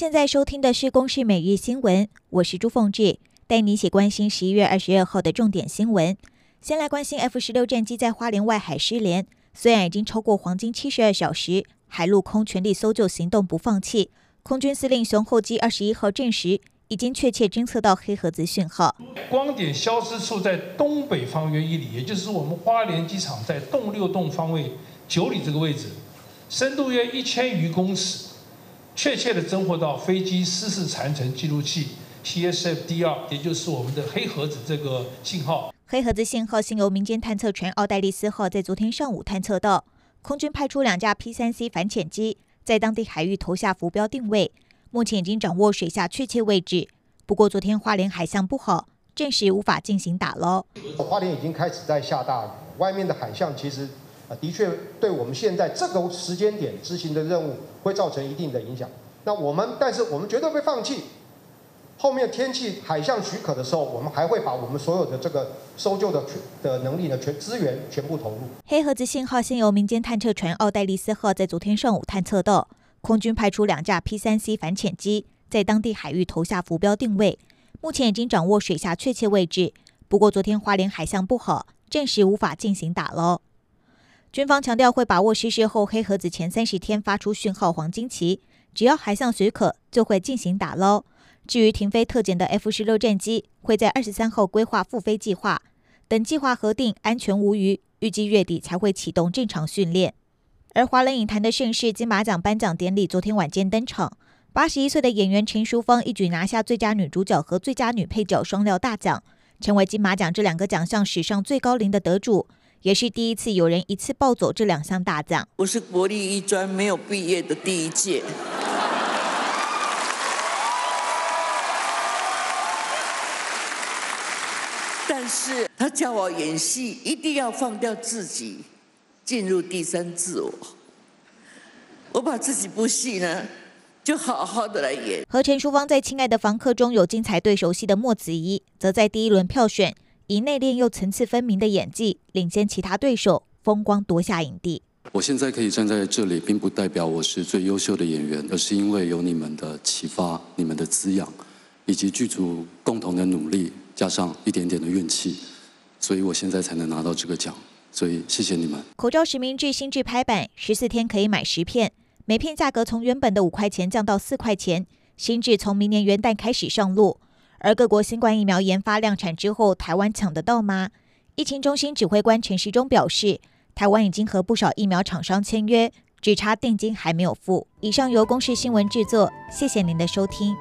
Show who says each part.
Speaker 1: 现在收听的是《公视每日新闻》，我是朱凤志，带你一起关心十一月二十二号的重点新闻。先来关心 F 十六战机在花莲外海失联，虽然已经超过黄金七十二小时，海陆空全力搜救行动不放弃。空军司令熊厚基二十一号证实，已经确切侦测到黑盒子讯号。
Speaker 2: 光点消失处在东北方约一里，也就是我们花莲机场在东六洞方位九里这个位置，深度约一千余公尺。确切的侦获到飞机失事残存记录器 （CSFDR），也就是我们的黑盒子这个信号。
Speaker 1: 黑盒子信号系由民间探测船奥黛丽斯号在昨天上午探测到，空军派出两架 P-3C 反潜机在当地海域投下浮标定位，目前已经掌握水下确切位置。不过昨天花莲海象不好，暂时无法进行打捞。
Speaker 3: 花莲已经开始在下大雨，外面的海象其实。的确，对我们现在这个时间点执行的任务会造成一定的影响。那我们，但是我们绝对不会放弃。后面天气海象许可的时候，我们还会把我们所有的这个搜救的的能力呢，全资源全部投入。
Speaker 1: 黑盒子信号先由民间探测船奥黛丽斯号在昨天上午探测到，空军派出两架 P 三 C 反潜机在当地海域投下浮标定位，目前已经掌握水下确切位置。不过昨天花莲海象不好，暂时无法进行打捞。军方强调会把握失事后黑盒子前三十天发出讯号黄金期，只要海象许可，就会进行打捞。至于停飞特检的 F 十六战机，会在二十三号规划复飞计划，等计划核定安全无虞，预计月底才会启动正常训练。而华人影坛的盛世金马奖颁奖典礼昨天晚间登场，八十一岁的演员陈淑芳一举拿下最佳女主角和最佳女配角双料大奖，成为金马奖这两个奖项史上最高龄的得主。也是第一次有人一次抱走这两项大奖。
Speaker 4: 我是国立医专没有毕业的第一届，但是他叫我演戏，一定要放掉自己，进入第三自我。我把自己部戏呢，就好好的来演。
Speaker 1: 和陈淑芳在《亲爱的房客》中有精彩对手戏的莫子仪，则在第一轮票选。以内敛又层次分明的演技领先其他对手，风光夺下影帝。
Speaker 5: 我现在可以站在这里，并不代表我是最优秀的演员，而是因为有你们的启发、你们的滋养，以及剧组共同的努力，加上一点点的运气，所以我现在才能拿到这个奖。所以谢谢你们。
Speaker 1: 口罩实名制新制拍板，十四天可以买十片，每片价格从原本的五块钱降到四块钱。新制从明年元旦开始上路。而各国新冠疫苗研发量产之后，台湾抢得到吗？疫情中心指挥官陈时中表示，台湾已经和不少疫苗厂商签约，只差定金还没有付。以上由公视新闻制作，谢谢您的收听。